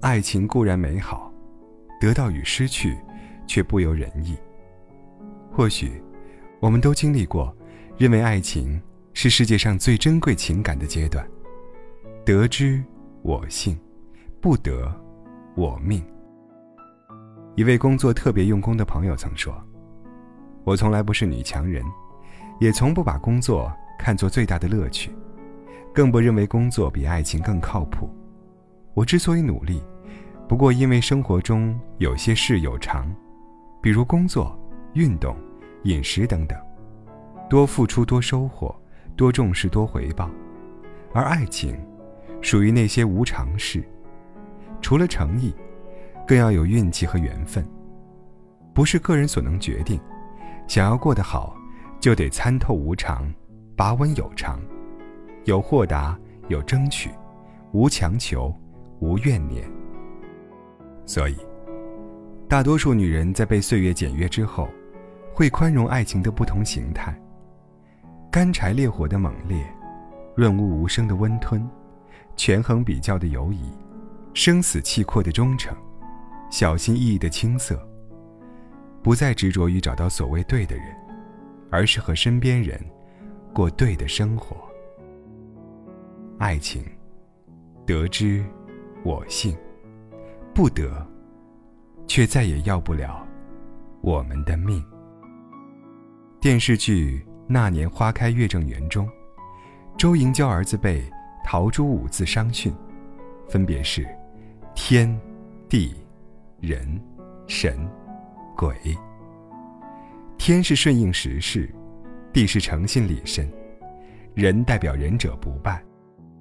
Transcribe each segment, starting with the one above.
爱情固然美好，得到与失去，却不由人意。或许，我们都经历过，认为爱情是世界上最珍贵情感的阶段。得之我幸，不得我命。一位工作特别用功的朋友曾说：“我从来不是女强人，也从不把工作看作最大的乐趣，更不认为工作比爱情更靠谱。我之所以努力，不过因为生活中有些事有常，比如工作、运动。”饮食等等，多付出多收获，多重视多回报，而爱情，属于那些无常事，除了诚意，更要有运气和缘分，不是个人所能决定。想要过得好，就得参透无常，把稳有常，有豁达，有争取，无强求，无怨念。所以，大多数女人在被岁月检阅之后。会宽容爱情的不同形态，干柴烈火的猛烈，润物无声的温吞，权衡比较的犹疑，生死契阔的忠诚，小心翼翼的青涩。不再执着于找到所谓对的人，而是和身边人过对的生活。爱情，得之我幸，不得，却再也要不了我们的命。电视剧《那年花开月正圆》中，周莹娇儿子被陶朱五字商训，分别是天、地、人、神、鬼。天是顺应时势，地是诚信立身，人代表仁者不败，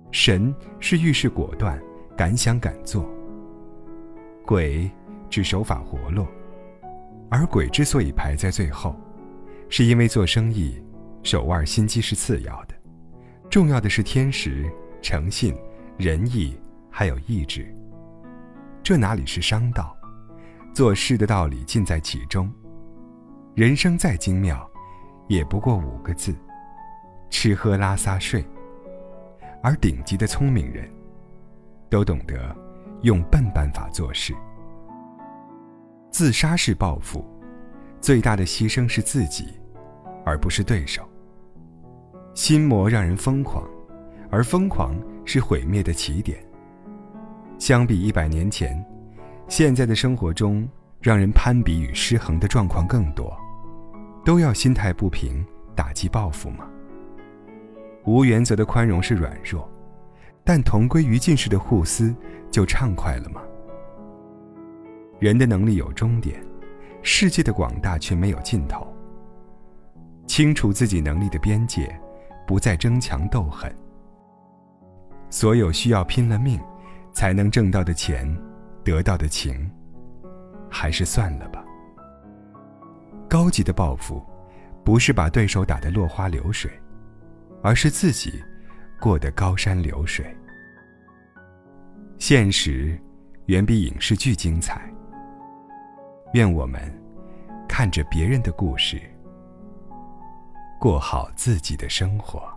神是遇事果断、敢想敢做。鬼指手法活络，而鬼之所以排在最后。是因为做生意，手腕心机是次要的，重要的是天时、诚信、仁义，还有意志。这哪里是商道？做事的道理尽在其中。人生再精妙，也不过五个字：吃喝拉撒睡。而顶级的聪明人，都懂得用笨办法做事。自杀式报复。最大的牺牲是自己，而不是对手。心魔让人疯狂，而疯狂是毁灭的起点。相比一百年前，现在的生活中让人攀比与失衡的状况更多。都要心态不平，打击报复吗？无原则的宽容是软弱，但同归于尽式的互撕就畅快了吗？人的能力有终点。世界的广大却没有尽头。清楚自己能力的边界，不再争强斗狠。所有需要拼了命才能挣到的钱，得到的情，还是算了吧。高级的报复，不是把对手打得落花流水，而是自己过得高山流水。现实远比影视剧精彩。愿我们看着别人的故事，过好自己的生活。